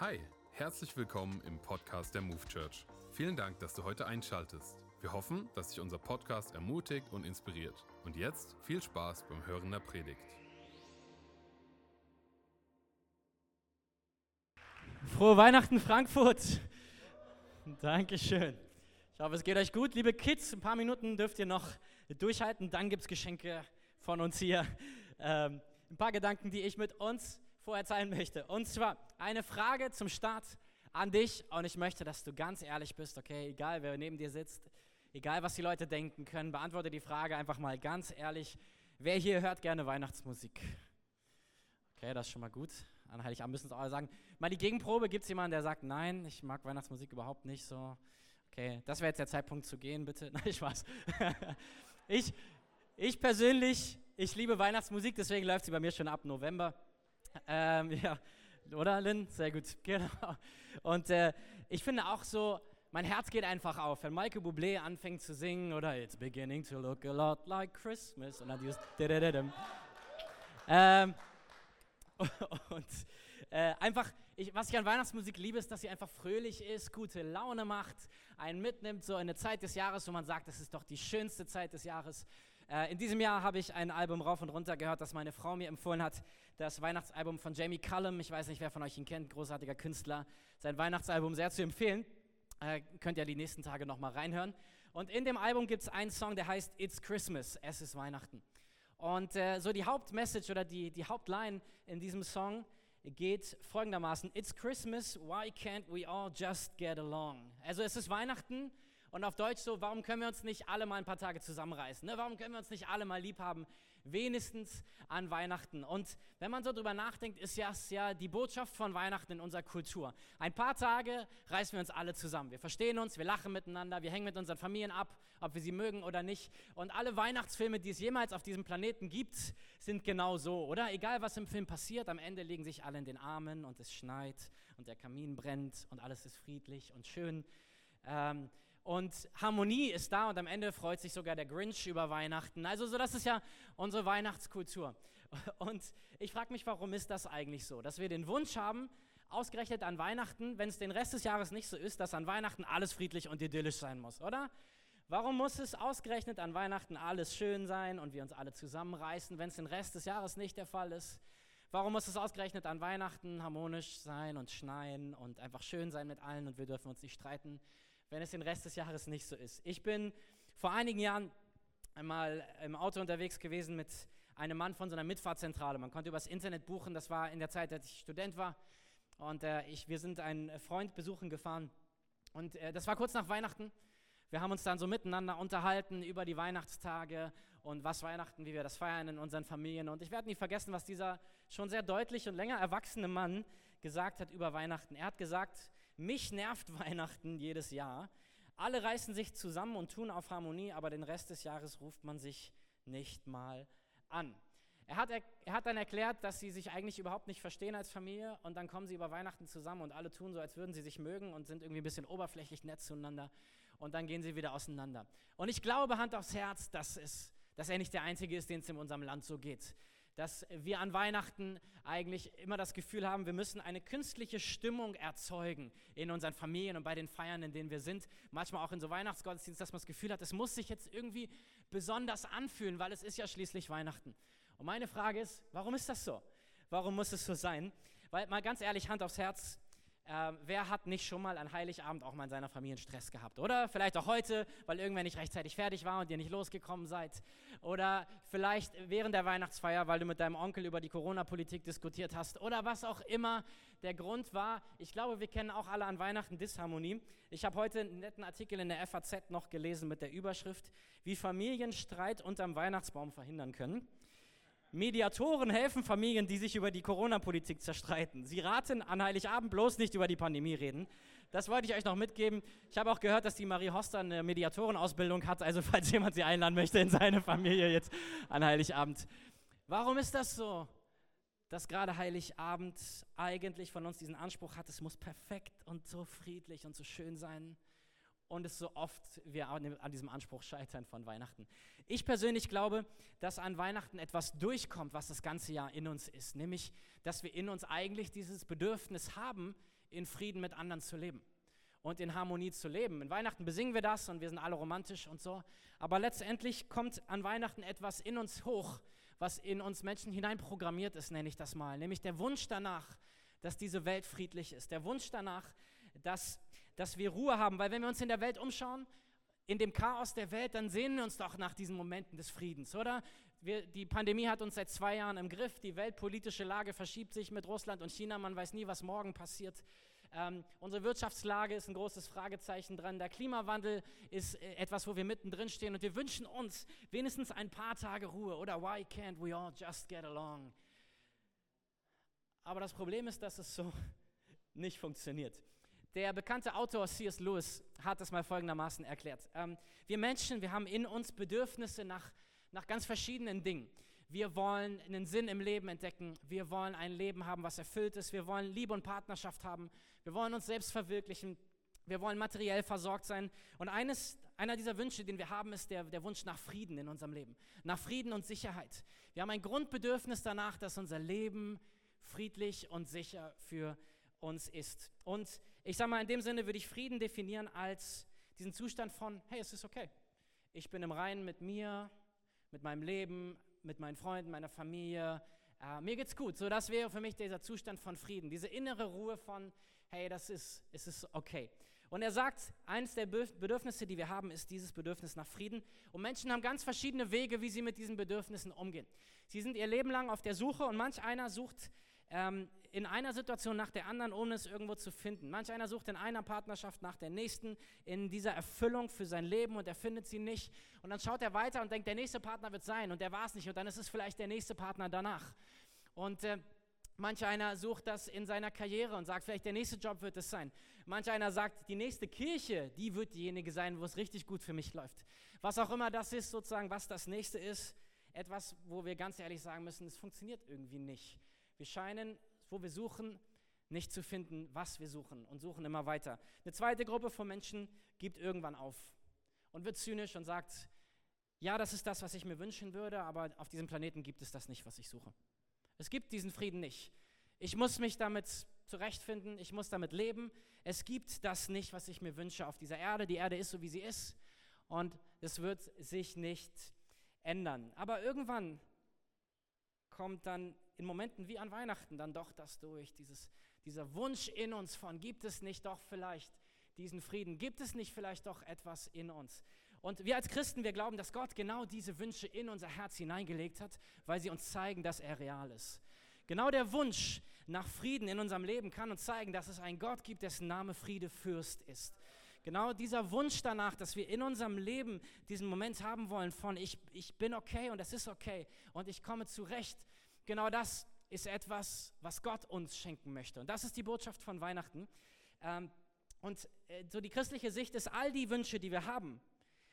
Hi, herzlich willkommen im Podcast der Move Church. Vielen Dank, dass du heute einschaltest. Wir hoffen, dass dich unser Podcast ermutigt und inspiriert. Und jetzt viel Spaß beim Hören der Predigt. Frohe Weihnachten, Frankfurt! Dankeschön. Ich hoffe, es geht euch gut. Liebe Kids, ein paar Minuten dürft ihr noch durchhalten. Dann gibt es Geschenke von uns hier. Ähm, ein paar Gedanken, die ich mit uns vorher teilen möchte. Und zwar eine Frage zum Start an dich. Und ich möchte, dass du ganz ehrlich bist, okay? Egal, wer neben dir sitzt, egal, was die Leute denken können, beantworte die Frage einfach mal ganz ehrlich. Wer hier hört gerne Weihnachtsmusik? Okay, das ist schon mal gut. An Heiligabend müssen es alle sagen. Mal die Gegenprobe. Gibt es jemanden, der sagt, nein, ich mag Weihnachtsmusik überhaupt nicht so? Okay, das wäre jetzt der Zeitpunkt zu gehen, bitte. Nein, Spaß. ich, ich persönlich, ich liebe Weihnachtsmusik, deswegen läuft sie bei mir schon ab November. Ähm, ja, oder Lynn? Sehr gut, genau. Und äh, ich finde auch so, mein Herz geht einfach auf, wenn Michael Bublé anfängt zu singen oder It's beginning to look a lot like Christmas und dann dieses ähm, und äh, einfach, ich, was ich an Weihnachtsmusik liebe, ist, dass sie einfach fröhlich ist, gute Laune macht, einen mitnimmt, so in eine Zeit des Jahres, wo man sagt, das ist doch die schönste Zeit des Jahres. Äh, in diesem Jahr habe ich ein Album rauf und runter gehört, das meine Frau mir empfohlen hat. Das Weihnachtsalbum von Jamie Cullum. Ich weiß nicht, wer von euch ihn kennt, großartiger Künstler. Sein Weihnachtsalbum sehr zu empfehlen. Äh, könnt ihr die nächsten Tage nochmal reinhören. Und in dem Album gibt es einen Song, der heißt It's Christmas, es ist Weihnachten. Und äh, so die Hauptmessage oder die, die Hauptline in diesem Song geht folgendermaßen: It's Christmas, why can't we all just get along? Also es ist Weihnachten und auf Deutsch so, warum können wir uns nicht alle mal ein paar Tage zusammenreißen? Ne? Warum können wir uns nicht alle mal lieb haben? Wenigstens an Weihnachten. Und wenn man so drüber nachdenkt, ist ja, ja die Botschaft von Weihnachten in unserer Kultur. Ein paar Tage reißen wir uns alle zusammen. Wir verstehen uns, wir lachen miteinander, wir hängen mit unseren Familien ab, ob wir sie mögen oder nicht. Und alle Weihnachtsfilme, die es jemals auf diesem Planeten gibt, sind genau so, oder? Egal was im Film passiert, am Ende liegen sich alle in den Armen und es schneit und der Kamin brennt und alles ist friedlich und schön. Ähm, und Harmonie ist da und am Ende freut sich sogar der Grinch über Weihnachten. Also so, das ist ja unsere Weihnachtskultur. Und ich frage mich, warum ist das eigentlich so, dass wir den Wunsch haben, ausgerechnet an Weihnachten, wenn es den Rest des Jahres nicht so ist, dass an Weihnachten alles friedlich und idyllisch sein muss, oder? Warum muss es ausgerechnet an Weihnachten alles schön sein und wir uns alle zusammenreißen, wenn es den Rest des Jahres nicht der Fall ist? Warum muss es ausgerechnet an Weihnachten harmonisch sein und schneien und einfach schön sein mit allen und wir dürfen uns nicht streiten? Wenn es den Rest des Jahres nicht so ist. Ich bin vor einigen Jahren einmal im Auto unterwegs gewesen mit einem Mann von so einer Mitfahrzentrale. Man konnte übers Internet buchen, das war in der Zeit, als ich Student war. Und äh, ich, wir sind einen Freund besuchen gefahren. Und äh, das war kurz nach Weihnachten. Wir haben uns dann so miteinander unterhalten über die Weihnachtstage und was Weihnachten, wie wir das feiern in unseren Familien. Und ich werde nie vergessen, was dieser schon sehr deutlich und länger erwachsene Mann gesagt hat über Weihnachten. Er hat gesagt, mich nervt Weihnachten jedes Jahr. Alle reißen sich zusammen und tun auf Harmonie, aber den Rest des Jahres ruft man sich nicht mal an. Er hat, er, er hat dann erklärt, dass sie sich eigentlich überhaupt nicht verstehen als Familie und dann kommen sie über Weihnachten zusammen und alle tun so, als würden sie sich mögen und sind irgendwie ein bisschen oberflächlich nett zueinander und dann gehen sie wieder auseinander. Und ich glaube, Hand aufs Herz, dass, es, dass er nicht der Einzige ist, den es in unserem Land so geht dass wir an Weihnachten eigentlich immer das Gefühl haben, wir müssen eine künstliche Stimmung erzeugen in unseren Familien und bei den Feiern, in denen wir sind. Manchmal auch in so Weihnachtsgottesdiensten, dass man das Gefühl hat, es muss sich jetzt irgendwie besonders anfühlen, weil es ist ja schließlich Weihnachten. Und meine Frage ist, warum ist das so? Warum muss es so sein? Weil mal ganz ehrlich, Hand aufs Herz, ähm, wer hat nicht schon mal an Heiligabend auch mal in seiner Familie Stress gehabt? Oder vielleicht auch heute, weil irgendwer nicht rechtzeitig fertig war und ihr nicht losgekommen seid. Oder vielleicht während der Weihnachtsfeier, weil du mit deinem Onkel über die Corona-Politik diskutiert hast. Oder was auch immer der Grund war. Ich glaube, wir kennen auch alle an Weihnachten Disharmonie. Ich habe heute einen netten Artikel in der FAZ noch gelesen mit der Überschrift, wie Familien Streit unterm Weihnachtsbaum verhindern können. Mediatoren helfen Familien, die sich über die Corona-Politik zerstreiten. Sie raten an Heiligabend bloß nicht über die Pandemie reden. Das wollte ich euch noch mitgeben. Ich habe auch gehört, dass die Marie Hoster eine Mediatorenausbildung hat. Also falls jemand sie einladen möchte in seine Familie jetzt an Heiligabend. Warum ist das so, dass gerade Heiligabend eigentlich von uns diesen Anspruch hat, es muss perfekt und so friedlich und so schön sein? Und es so oft wir an diesem Anspruch scheitern von Weihnachten. Ich persönlich glaube, dass an Weihnachten etwas durchkommt, was das ganze Jahr in uns ist, nämlich, dass wir in uns eigentlich dieses Bedürfnis haben, in Frieden mit anderen zu leben und in Harmonie zu leben. In Weihnachten besingen wir das und wir sind alle romantisch und so. Aber letztendlich kommt an Weihnachten etwas in uns hoch, was in uns Menschen hineinprogrammiert ist, nenne ich das mal. Nämlich der Wunsch danach, dass diese Welt friedlich ist. Der Wunsch danach, dass, dass wir Ruhe haben. Weil wenn wir uns in der Welt umschauen, in dem Chaos der Welt, dann sehnen wir uns doch nach diesen Momenten des Friedens, oder? Wir, die Pandemie hat uns seit zwei Jahren im Griff. Die weltpolitische Lage verschiebt sich mit Russland und China. Man weiß nie, was morgen passiert. Ähm, unsere Wirtschaftslage ist ein großes Fragezeichen dran. Der Klimawandel ist äh, etwas, wo wir mittendrin stehen und wir wünschen uns wenigstens ein paar Tage Ruhe oder why can't we all just get along? Aber das Problem ist, dass es so nicht funktioniert. Der bekannte Autor C.S. Lewis hat es mal folgendermaßen erklärt. Ähm, wir Menschen, wir haben in uns Bedürfnisse nach, nach ganz verschiedenen Dingen. Wir wollen einen Sinn im Leben entdecken. Wir wollen ein Leben haben, was erfüllt ist. Wir wollen Liebe und Partnerschaft haben. Wir wollen uns selbst verwirklichen. Wir wollen materiell versorgt sein. Und eines, einer dieser Wünsche, den wir haben, ist der, der Wunsch nach Frieden in unserem Leben. Nach Frieden und Sicherheit. Wir haben ein Grundbedürfnis danach, dass unser Leben friedlich und sicher für uns ist. Und ich sage mal, in dem Sinne würde ich Frieden definieren als diesen Zustand von, hey, es ist okay. Ich bin im Reinen mit mir, mit meinem Leben, mit meinen Freunden, meiner Familie. Äh, mir geht's gut. So, das wäre für mich dieser Zustand von Frieden, diese innere Ruhe von, hey, das ist, es ist okay. Und er sagt, eines der Bedürfnisse, die wir haben, ist dieses Bedürfnis nach Frieden. Und Menschen haben ganz verschiedene Wege, wie sie mit diesen Bedürfnissen umgehen. Sie sind ihr Leben lang auf der Suche und manch einer sucht ähm, in einer Situation nach der anderen, ohne es irgendwo zu finden. Manch einer sucht in einer Partnerschaft nach der nächsten, in dieser Erfüllung für sein Leben und er findet sie nicht. Und dann schaut er weiter und denkt, der nächste Partner wird sein und der war es nicht und dann ist es vielleicht der nächste Partner danach. Und äh, manch einer sucht das in seiner Karriere und sagt, vielleicht der nächste Job wird es sein. Manch einer sagt, die nächste Kirche, die wird diejenige sein, wo es richtig gut für mich läuft. Was auch immer das ist, sozusagen, was das nächste ist, etwas, wo wir ganz ehrlich sagen müssen, es funktioniert irgendwie nicht. Wir scheinen, wo wir suchen, nicht zu finden, was wir suchen und suchen immer weiter. Eine zweite Gruppe von Menschen gibt irgendwann auf und wird zynisch und sagt, ja, das ist das, was ich mir wünschen würde, aber auf diesem Planeten gibt es das nicht, was ich suche. Es gibt diesen Frieden nicht. Ich muss mich damit zurechtfinden, ich muss damit leben. Es gibt das nicht, was ich mir wünsche auf dieser Erde. Die Erde ist so, wie sie ist und es wird sich nicht ändern. Aber irgendwann kommt dann in Momenten wie an Weihnachten dann doch das durch, dieses, dieser Wunsch in uns von, gibt es nicht doch vielleicht diesen Frieden, gibt es nicht vielleicht doch etwas in uns. Und wir als Christen, wir glauben, dass Gott genau diese Wünsche in unser Herz hineingelegt hat, weil sie uns zeigen, dass er real ist. Genau der Wunsch nach Frieden in unserem Leben kann uns zeigen, dass es einen Gott gibt, dessen Name Friede Fürst ist. Genau dieser Wunsch danach, dass wir in unserem Leben diesen Moment haben wollen von ich, ich bin okay und es ist okay und ich komme zurecht. Genau das ist etwas, was Gott uns schenken möchte. Und das ist die Botschaft von Weihnachten. Ähm, und äh, so die christliche Sicht ist, all die Wünsche, die wir haben,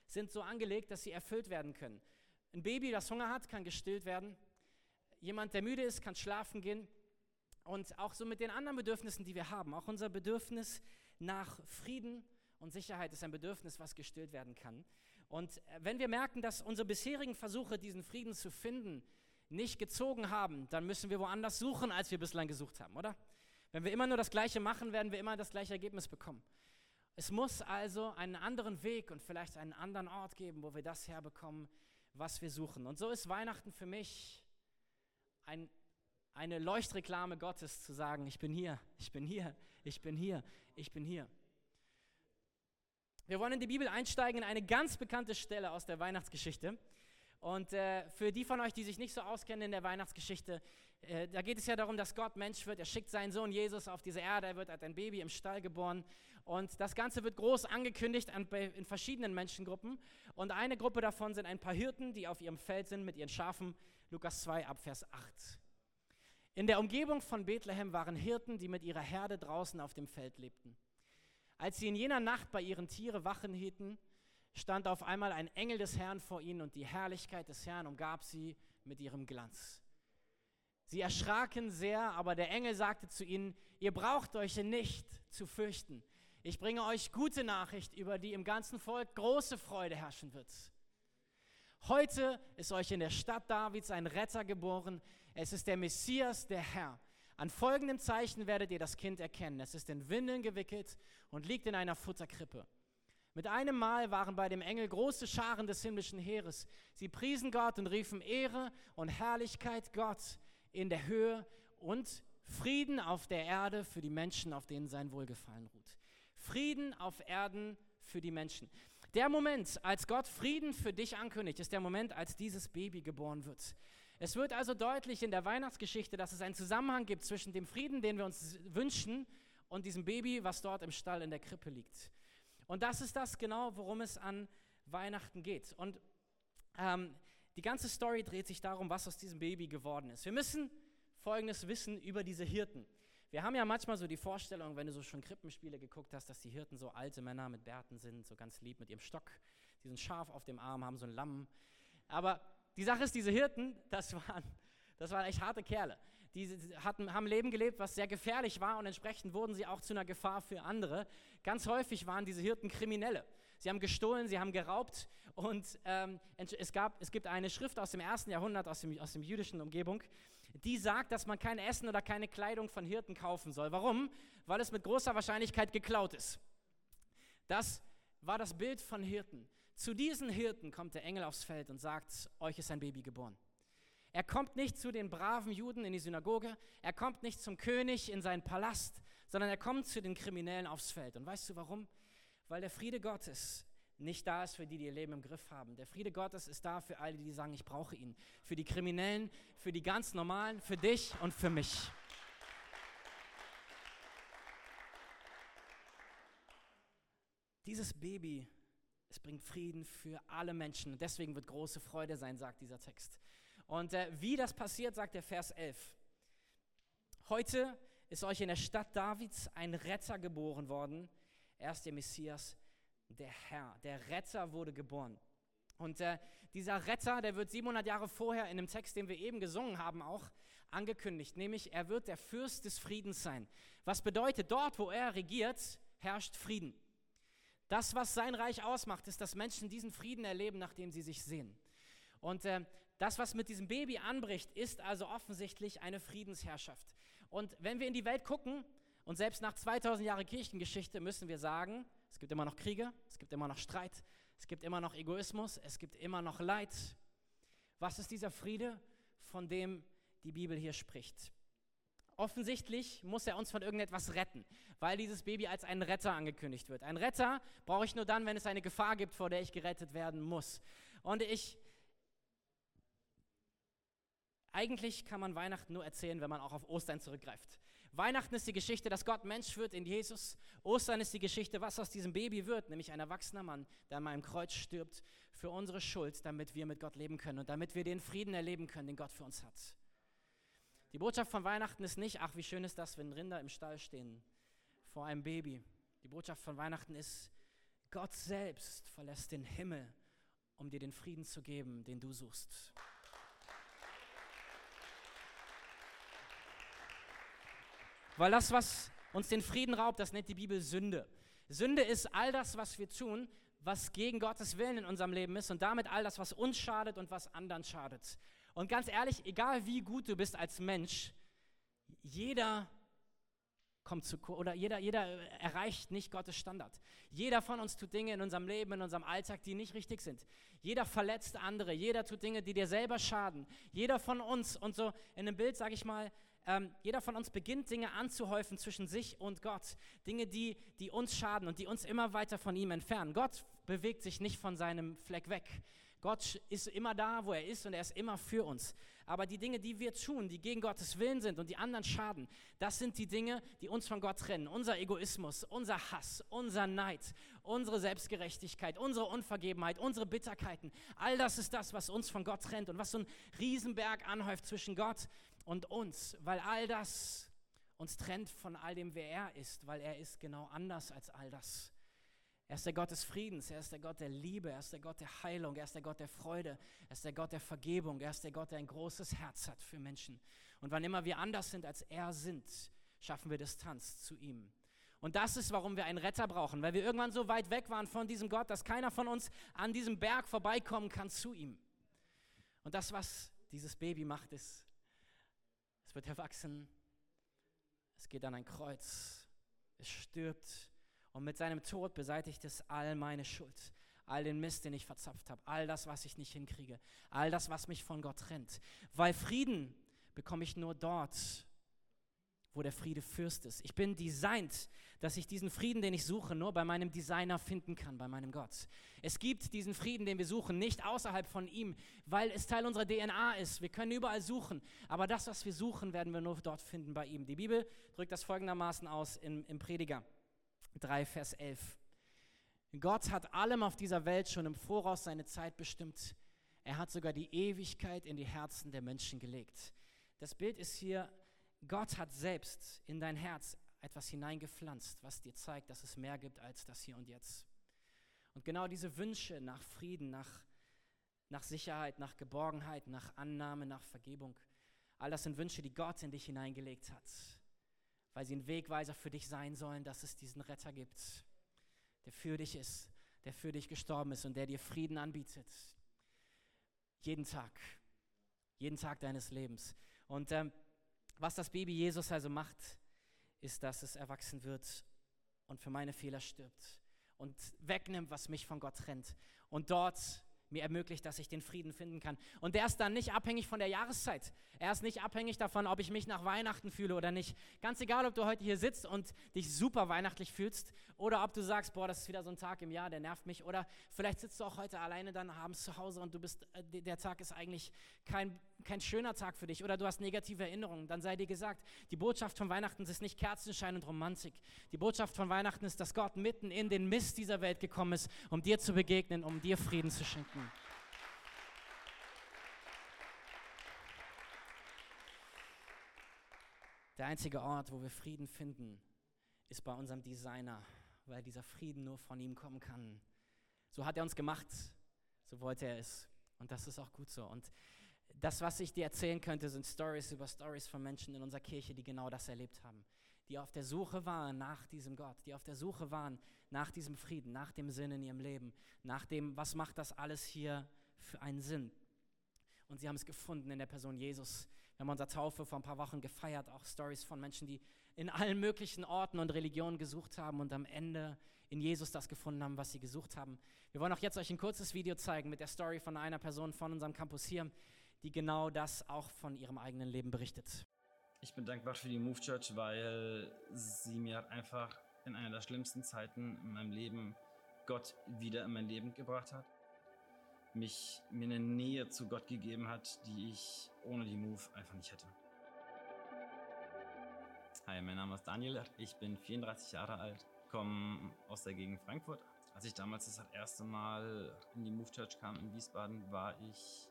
sind so angelegt, dass sie erfüllt werden können. Ein Baby, das Hunger hat, kann gestillt werden. Jemand, der müde ist, kann schlafen gehen. Und auch so mit den anderen Bedürfnissen, die wir haben. Auch unser Bedürfnis nach Frieden und Sicherheit ist ein Bedürfnis, was gestillt werden kann. Und äh, wenn wir merken, dass unsere bisherigen Versuche, diesen Frieden zu finden, nicht gezogen haben, dann müssen wir woanders suchen, als wir bislang gesucht haben, oder? Wenn wir immer nur das Gleiche machen, werden wir immer das gleiche Ergebnis bekommen. Es muss also einen anderen Weg und vielleicht einen anderen Ort geben, wo wir das herbekommen, was wir suchen. Und so ist Weihnachten für mich ein, eine Leuchtreklame Gottes zu sagen, ich bin hier, ich bin hier, ich bin hier, ich bin hier. Wir wollen in die Bibel einsteigen in eine ganz bekannte Stelle aus der Weihnachtsgeschichte. Und äh, für die von euch, die sich nicht so auskennen in der Weihnachtsgeschichte, äh, da geht es ja darum, dass Gott Mensch wird. Er schickt seinen Sohn Jesus auf diese Erde. Er wird als ein Baby im Stall geboren. Und das Ganze wird groß angekündigt an, in verschiedenen Menschengruppen. Und eine Gruppe davon sind ein paar Hirten, die auf ihrem Feld sind mit ihren Schafen. Lukas 2 ab Vers 8. In der Umgebung von Bethlehem waren Hirten, die mit ihrer Herde draußen auf dem Feld lebten. Als sie in jener Nacht bei ihren Tiere Wachen hielten, stand auf einmal ein Engel des Herrn vor ihnen und die Herrlichkeit des Herrn umgab sie mit ihrem Glanz. Sie erschraken sehr, aber der Engel sagte zu ihnen, ihr braucht euch nicht zu fürchten. Ich bringe euch gute Nachricht, über die im ganzen Volk große Freude herrschen wird. Heute ist euch in der Stadt Davids ein Retter geboren. Es ist der Messias, der Herr. An folgendem Zeichen werdet ihr das Kind erkennen. Es ist in Windeln gewickelt und liegt in einer Futterkrippe. Mit einem Mal waren bei dem Engel große Scharen des himmlischen Heeres. Sie priesen Gott und riefen Ehre und Herrlichkeit Gott in der Höhe und Frieden auf der Erde für die Menschen, auf denen sein Wohlgefallen ruht. Frieden auf Erden für die Menschen. Der Moment, als Gott Frieden für dich ankündigt, ist der Moment, als dieses Baby geboren wird. Es wird also deutlich in der Weihnachtsgeschichte, dass es einen Zusammenhang gibt zwischen dem Frieden, den wir uns wünschen, und diesem Baby, was dort im Stall in der Krippe liegt. Und das ist das genau, worum es an Weihnachten geht. Und ähm, die ganze Story dreht sich darum, was aus diesem Baby geworden ist. Wir müssen Folgendes wissen über diese Hirten. Wir haben ja manchmal so die Vorstellung, wenn du so schon Krippenspiele geguckt hast, dass die Hirten so alte Männer mit Bärten sind, so ganz lieb mit ihrem Stock. Die sind scharf auf dem Arm, haben so ein Lamm. Aber die Sache ist, diese Hirten, das waren, das waren echt harte Kerle. Die hatten, haben Leben gelebt, was sehr gefährlich war und entsprechend wurden sie auch zu einer Gefahr für andere. Ganz häufig waren diese Hirten Kriminelle. Sie haben gestohlen, sie haben geraubt und ähm, es, gab, es gibt eine Schrift aus dem ersten Jahrhundert, aus dem, aus dem jüdischen Umgebung, die sagt, dass man kein Essen oder keine Kleidung von Hirten kaufen soll. Warum? Weil es mit großer Wahrscheinlichkeit geklaut ist. Das war das Bild von Hirten. Zu diesen Hirten kommt der Engel aufs Feld und sagt, euch ist ein Baby geboren. Er kommt nicht zu den braven Juden in die Synagoge, er kommt nicht zum König in seinen Palast, sondern er kommt zu den Kriminellen aufs Feld. Und weißt du warum? Weil der Friede Gottes nicht da ist für die, die ihr Leben im Griff haben. Der Friede Gottes ist da für alle, die sagen, ich brauche ihn. Für die Kriminellen, für die ganz Normalen, für dich und für mich. Dieses Baby, es bringt Frieden für alle Menschen. Deswegen wird große Freude sein, sagt dieser Text. Und äh, wie das passiert, sagt der Vers 11. Heute ist euch in der Stadt Davids ein Retter geboren worden. Er ist der Messias, der Herr. Der Retter wurde geboren. Und äh, dieser Retter, der wird 700 Jahre vorher in dem Text, den wir eben gesungen haben, auch angekündigt. Nämlich, er wird der Fürst des Friedens sein. Was bedeutet, dort, wo er regiert, herrscht Frieden. Das, was sein Reich ausmacht, ist, dass Menschen diesen Frieden erleben, nachdem sie sich sehen. Und äh, das, was mit diesem Baby anbricht, ist also offensichtlich eine Friedensherrschaft. Und wenn wir in die Welt gucken, und selbst nach 2000 Jahren Kirchengeschichte müssen wir sagen, es gibt immer noch Kriege, es gibt immer noch Streit, es gibt immer noch Egoismus, es gibt immer noch Leid. Was ist dieser Friede, von dem die Bibel hier spricht? Offensichtlich muss er uns von irgendetwas retten, weil dieses Baby als ein Retter angekündigt wird. Ein Retter brauche ich nur dann, wenn es eine Gefahr gibt, vor der ich gerettet werden muss. Und ich eigentlich kann man Weihnachten nur erzählen, wenn man auch auf Ostern zurückgreift. Weihnachten ist die Geschichte, dass Gott Mensch wird in Jesus. Ostern ist die Geschichte, was aus diesem Baby wird, nämlich ein erwachsener Mann, der an meinem Kreuz stirbt für unsere Schuld, damit wir mit Gott leben können und damit wir den Frieden erleben können, den Gott für uns hat. Die Botschaft von Weihnachten ist nicht, ach, wie schön ist das, wenn Rinder im Stall stehen vor einem Baby. Die Botschaft von Weihnachten ist, Gott selbst verlässt den Himmel, um dir den Frieden zu geben, den du suchst. Weil das, was uns den Frieden raubt, das nennt die Bibel Sünde. Sünde ist all das, was wir tun, was gegen Gottes Willen in unserem Leben ist und damit all das, was uns schadet und was anderen schadet. Und ganz ehrlich, egal wie gut du bist als Mensch, jeder kommt zu oder jeder, jeder erreicht nicht Gottes Standard. Jeder von uns tut Dinge in unserem Leben, in unserem Alltag, die nicht richtig sind. Jeder verletzt andere, jeder tut Dinge, die dir selber schaden. Jeder von uns und so in einem Bild, sage ich mal, ähm, jeder von uns beginnt Dinge anzuhäufen zwischen sich und Gott. Dinge, die, die uns schaden und die uns immer weiter von ihm entfernen. Gott bewegt sich nicht von seinem Fleck weg. Gott ist immer da, wo er ist und er ist immer für uns. Aber die Dinge, die wir tun, die gegen Gottes Willen sind und die anderen schaden, das sind die Dinge, die uns von Gott trennen. Unser Egoismus, unser Hass, unser Neid, unsere Selbstgerechtigkeit, unsere Unvergebenheit, unsere Bitterkeiten. All das ist das, was uns von Gott trennt und was so ein Riesenberg anhäuft zwischen Gott und uns, weil all das uns trennt von all dem, wer er ist, weil er ist genau anders als all das. Er ist der Gott des Friedens, er ist der Gott der Liebe, er ist der Gott der Heilung, er ist der Gott der Freude, er ist der Gott der Vergebung, er ist der Gott, der ein großes Herz hat für Menschen. Und wann immer wir anders sind, als er sind, schaffen wir Distanz zu ihm. Und das ist, warum wir einen Retter brauchen, weil wir irgendwann so weit weg waren von diesem Gott, dass keiner von uns an diesem Berg vorbeikommen kann zu ihm. Und das, was dieses Baby macht, ist, es wird erwachsen, Es geht an ein Kreuz. Es stirbt. Und mit seinem Tod beseitigt es all meine Schuld. All den Mist, den ich verzapft habe. All das, was ich nicht hinkriege. All das, was mich von Gott trennt. Weil Frieden bekomme ich nur dort, wo der Friede Fürst ist. Ich bin designt, dass ich diesen Frieden, den ich suche, nur bei meinem Designer finden kann, bei meinem Gott. Es gibt diesen Frieden, den wir suchen, nicht außerhalb von ihm, weil es Teil unserer DNA ist. Wir können überall suchen, aber das, was wir suchen, werden wir nur dort finden bei ihm. Die Bibel drückt das folgendermaßen aus im, im Prediger 3, Vers 11. Gott hat allem auf dieser Welt schon im Voraus seine Zeit bestimmt. Er hat sogar die Ewigkeit in die Herzen der Menschen gelegt. Das Bild ist hier Gott hat selbst in dein Herz etwas hineingepflanzt, was dir zeigt, dass es mehr gibt als das hier und jetzt. Und genau diese Wünsche nach Frieden, nach, nach Sicherheit, nach Geborgenheit, nach Annahme, nach Vergebung, all das sind Wünsche, die Gott in dich hineingelegt hat, weil sie ein Wegweiser für dich sein sollen, dass es diesen Retter gibt, der für dich ist, der für dich gestorben ist und der dir Frieden anbietet. Jeden Tag, jeden Tag deines Lebens. Und ähm, was das Baby Jesus also macht, ist, dass es erwachsen wird und für meine Fehler stirbt und wegnimmt, was mich von Gott trennt. Und dort mir ermöglicht, dass ich den Frieden finden kann. Und der ist dann nicht abhängig von der Jahreszeit. Er ist nicht abhängig davon, ob ich mich nach Weihnachten fühle oder nicht. Ganz egal, ob du heute hier sitzt und dich super weihnachtlich fühlst oder ob du sagst, boah, das ist wieder so ein Tag im Jahr, der nervt mich. Oder vielleicht sitzt du auch heute alleine dann abends zu Hause und du bist, äh, der Tag ist eigentlich kein, kein schöner Tag für dich oder du hast negative Erinnerungen. Dann sei dir gesagt, die Botschaft von Weihnachten ist nicht Kerzenschein und Romantik. Die Botschaft von Weihnachten ist, dass Gott mitten in den Mist dieser Welt gekommen ist, um dir zu begegnen, um dir Frieden zu schenken. Der einzige Ort, wo wir Frieden finden, ist bei unserem Designer, weil dieser Frieden nur von ihm kommen kann. So hat er uns gemacht, so wollte er es. Und das ist auch gut so. Und das, was ich dir erzählen könnte, sind Stories über Stories von Menschen in unserer Kirche, die genau das erlebt haben. Die auf der Suche waren nach diesem Gott, die auf der Suche waren nach diesem Frieden, nach dem Sinn in ihrem Leben, nach dem, was macht das alles hier für einen Sinn. Und sie haben es gefunden in der Person Jesus. Wir haben unsere Taufe vor ein paar Wochen gefeiert, auch Stories von Menschen, die in allen möglichen Orten und Religionen gesucht haben und am Ende in Jesus das gefunden haben, was sie gesucht haben. Wir wollen auch jetzt euch ein kurzes Video zeigen mit der Story von einer Person von unserem Campus hier, die genau das auch von ihrem eigenen Leben berichtet. Ich bin dankbar für die Move Church, weil sie mir einfach in einer der schlimmsten Zeiten in meinem Leben Gott wieder in mein Leben gebracht hat mich mir eine Nähe zu Gott gegeben hat, die ich ohne die Move einfach nicht hätte. Hi, mein Name ist Daniel, ich bin 34 Jahre alt, komme aus der Gegend Frankfurt. Als ich damals das erste Mal in die Move Church kam in Wiesbaden, war ich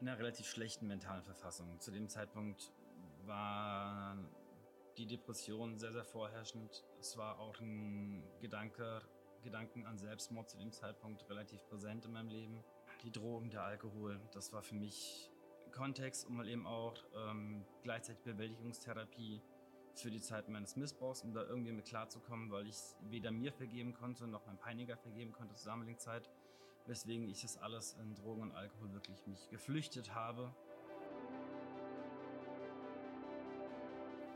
in einer relativ schlechten mentalen Verfassung. Zu dem Zeitpunkt war die Depression sehr, sehr vorherrschend. Es war auch ein Gedanke Gedanken an Selbstmord zu dem Zeitpunkt relativ präsent in meinem Leben. Die Drogen, der Alkohol, das war für mich Kontext und mal eben auch ähm, gleichzeitig Bewältigungstherapie für die Zeit meines Missbrauchs, um da irgendwie mit klarzukommen, weil ich weder mir vergeben konnte noch meinem Peiniger vergeben konnte zur damaligen Zeit, weswegen ich das alles in Drogen und Alkohol wirklich mich geflüchtet habe.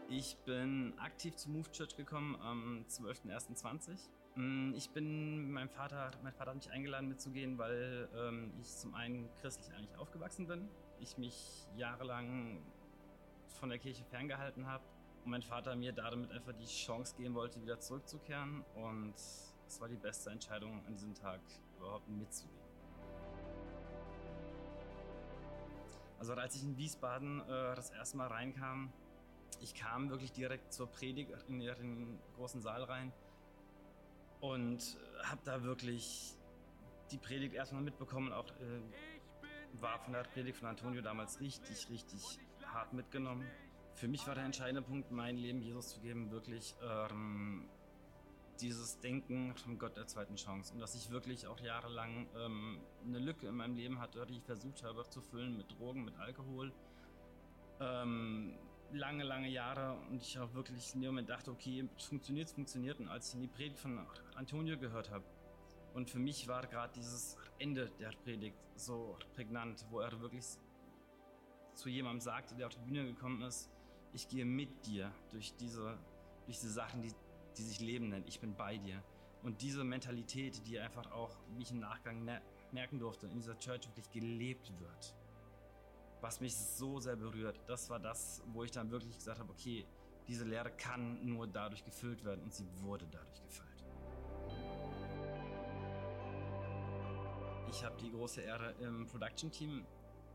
Ich bin aktiv zu Move Church gekommen am 12.01.20 Mm, ich bin, mein Vater, mein Vater hat mich eingeladen mitzugehen, weil ähm, ich zum einen christlich eigentlich aufgewachsen bin, ich mich jahrelang von der Kirche ferngehalten habe und mein Vater mir damit einfach die Chance geben wollte, wieder zurückzukehren. Und es war die beste Entscheidung an diesem Tag überhaupt mitzugehen. Also als ich in Wiesbaden äh, das erste Mal reinkam, ich kam wirklich direkt zur Predigt in den großen Saal rein und habe da wirklich die Predigt erstmal mitbekommen. Auch äh, war von der Predigt von Antonio damals richtig, richtig hart mitgenommen. Für mich war der entscheidende Punkt, mein Leben Jesus zu geben, wirklich ähm, dieses Denken vom Gott der zweiten Chance. Und dass ich wirklich auch jahrelang ähm, eine Lücke in meinem Leben hatte, die ich versucht habe zu füllen mit Drogen, mit Alkohol. Ähm, lange, lange Jahre und ich auch wirklich in dem Moment dachte, okay, funktioniert, es funktioniert. Und als ich die Predigt von Antonio gehört habe und für mich war gerade dieses Ende der Predigt so prägnant, wo er wirklich zu jemandem sagte, der auf die Bühne gekommen ist, ich gehe mit dir durch diese, durch diese Sachen, die, die sich Leben nennen. Ich bin bei dir. Und diese Mentalität, die einfach auch, wie ich im Nachgang merken durfte, in dieser Church wirklich gelebt wird, was mich so sehr berührt, das war das, wo ich dann wirklich gesagt habe, okay, diese Lehre kann nur dadurch gefüllt werden und sie wurde dadurch gefüllt. Ich habe die große Ehre, im Production-Team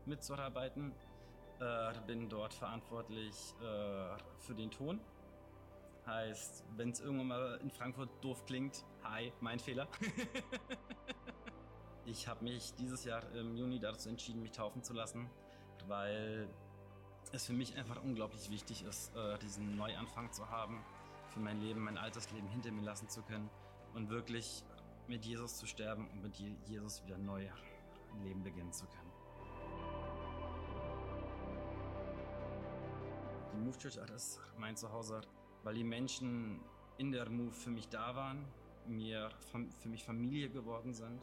mitzuarbeiten. Äh, bin dort verantwortlich äh, für den Ton. Heißt, wenn es irgendwann mal in Frankfurt doof klingt, hi, mein Fehler. ich habe mich dieses Jahr im Juni dazu entschieden, mich taufen zu lassen, weil es für mich einfach unglaublich wichtig ist, äh, diesen Neuanfang zu haben, für mein Leben, mein altes Leben hinter mir lassen zu können und wirklich mit Jesus zu sterben und mit Jesus wieder neu ein Leben beginnen zu können. Die Move Church ist mein Zuhause, weil die Menschen in der Move für mich da waren, mir für mich Familie geworden sind,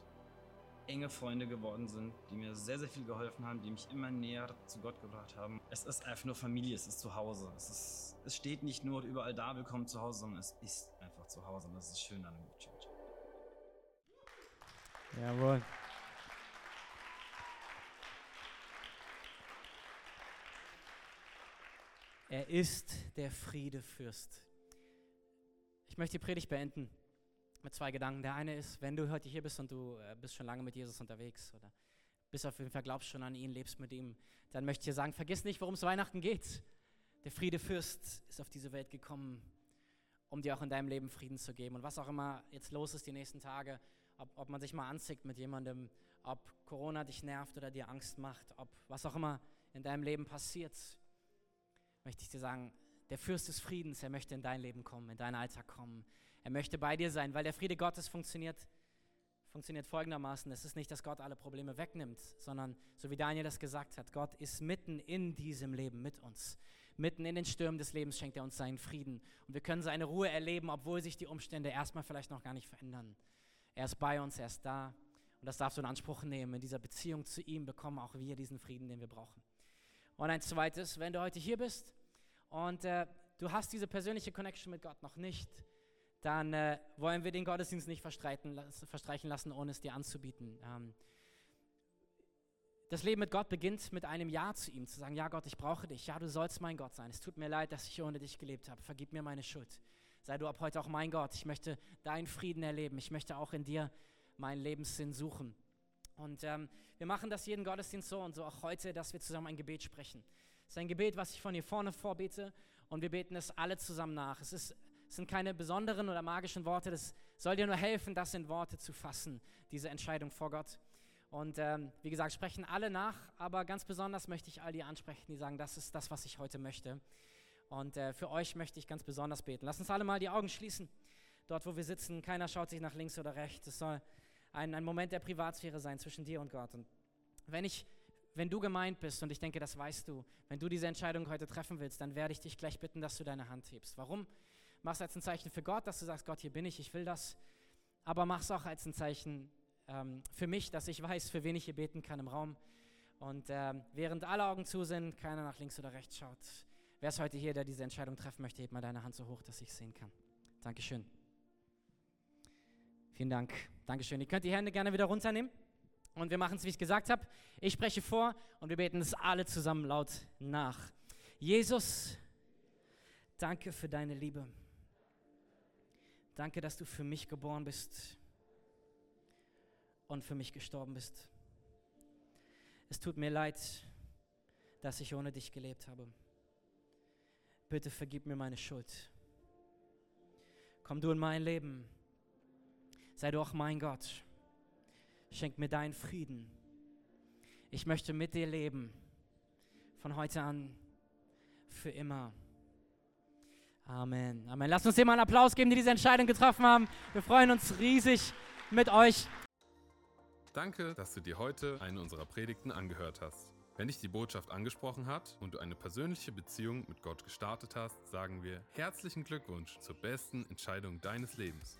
enge Freunde geworden sind, die mir sehr, sehr viel geholfen haben, die mich immer näher zu Gott gebracht haben. Es ist einfach nur Familie, es ist zu Hause. Es, ist, es steht nicht nur überall da, willkommen zu Hause, sondern es ist einfach zu Hause und das ist schön an Move Church. Jawohl. Er ist der Friedefürst. Ich möchte die Predigt beenden mit zwei Gedanken. Der eine ist, wenn du heute hier bist und du äh, bist schon lange mit Jesus unterwegs oder bist auf jeden Fall glaubst schon an ihn, lebst mit ihm, dann möchte ich dir sagen, vergiss nicht, worum es Weihnachten geht. Der Friedefürst ist auf diese Welt gekommen, um dir auch in deinem Leben Frieden zu geben. Und was auch immer jetzt los ist die nächsten Tage, ob, ob man sich mal anzickt mit jemandem, ob Corona dich nervt oder dir Angst macht, ob was auch immer in deinem Leben passiert, möchte ich dir sagen, der Fürst des Friedens, er möchte in dein Leben kommen, in deinen Alltag kommen. Er möchte bei dir sein, weil der Friede Gottes funktioniert, funktioniert folgendermaßen. Es ist nicht, dass Gott alle Probleme wegnimmt, sondern, so wie Daniel das gesagt hat, Gott ist mitten in diesem Leben mit uns. Mitten in den Stürmen des Lebens schenkt er uns seinen Frieden. Und wir können seine Ruhe erleben, obwohl sich die Umstände erstmal vielleicht noch gar nicht verändern. Er ist bei uns, er ist da. Und das darfst du in Anspruch nehmen. In dieser Beziehung zu ihm bekommen auch wir diesen Frieden, den wir brauchen. Und ein zweites, wenn du heute hier bist und äh, du hast diese persönliche Connection mit Gott noch nicht, dann äh, wollen wir den Gottesdienst nicht verstreichen lassen, ohne es dir anzubieten. Ähm, das Leben mit Gott beginnt mit einem Ja zu ihm, zu sagen, ja Gott, ich brauche dich, ja, du sollst mein Gott sein. Es tut mir leid, dass ich ohne dich gelebt habe. Vergib mir meine Schuld. Sei du ab heute auch mein Gott. Ich möchte deinen Frieden erleben. Ich möchte auch in dir meinen Lebenssinn suchen. Und ähm, wir machen das jeden Gottesdienst so und so auch heute, dass wir zusammen ein Gebet sprechen. Es ist ein Gebet, was ich von hier vorne vorbete und wir beten es alle zusammen nach. Es, ist, es sind keine besonderen oder magischen Worte, das soll dir nur helfen, das in Worte zu fassen, diese Entscheidung vor Gott. Und ähm, wie gesagt, sprechen alle nach, aber ganz besonders möchte ich all die ansprechen, die sagen, das ist das, was ich heute möchte. Und äh, für euch möchte ich ganz besonders beten. Lass uns alle mal die Augen schließen. Dort, wo wir sitzen, keiner schaut sich nach links oder rechts. Es soll ein, ein Moment der Privatsphäre sein zwischen dir und Gott. Und wenn ich wenn du gemeint bist, und ich denke, das weißt du, wenn du diese Entscheidung heute treffen willst, dann werde ich dich gleich bitten, dass du deine Hand hebst. Warum? Mach's als ein Zeichen für Gott, dass du sagst, Gott, hier bin ich, ich will das. Aber mach's auch als ein Zeichen ähm, für mich, dass ich weiß, für wen ich hier beten kann im Raum. Und ähm, während alle Augen zu sind, keiner nach links oder rechts schaut, Wer ist heute hier, der diese Entscheidung treffen möchte? Heb mal deine Hand so hoch, dass ich sehen kann. Dankeschön. Vielen Dank. Dankeschön. Ihr könnt die Hände gerne wieder runternehmen. Und wir machen es, wie ich gesagt habe. Ich spreche vor und wir beten es alle zusammen laut nach. Jesus, danke für deine Liebe. Danke, dass du für mich geboren bist und für mich gestorben bist. Es tut mir leid, dass ich ohne dich gelebt habe bitte vergib mir meine Schuld. Komm du in mein Leben. Sei du auch mein Gott. Schenk mir deinen Frieden. Ich möchte mit dir leben. Von heute an für immer. Amen. Amen. Lass uns dir einen Applaus geben, die diese Entscheidung getroffen haben. Wir freuen uns riesig mit euch. Danke, dass du dir heute eine unserer Predigten angehört hast. Wenn dich die Botschaft angesprochen hat und du eine persönliche Beziehung mit Gott gestartet hast, sagen wir herzlichen Glückwunsch zur besten Entscheidung deines Lebens.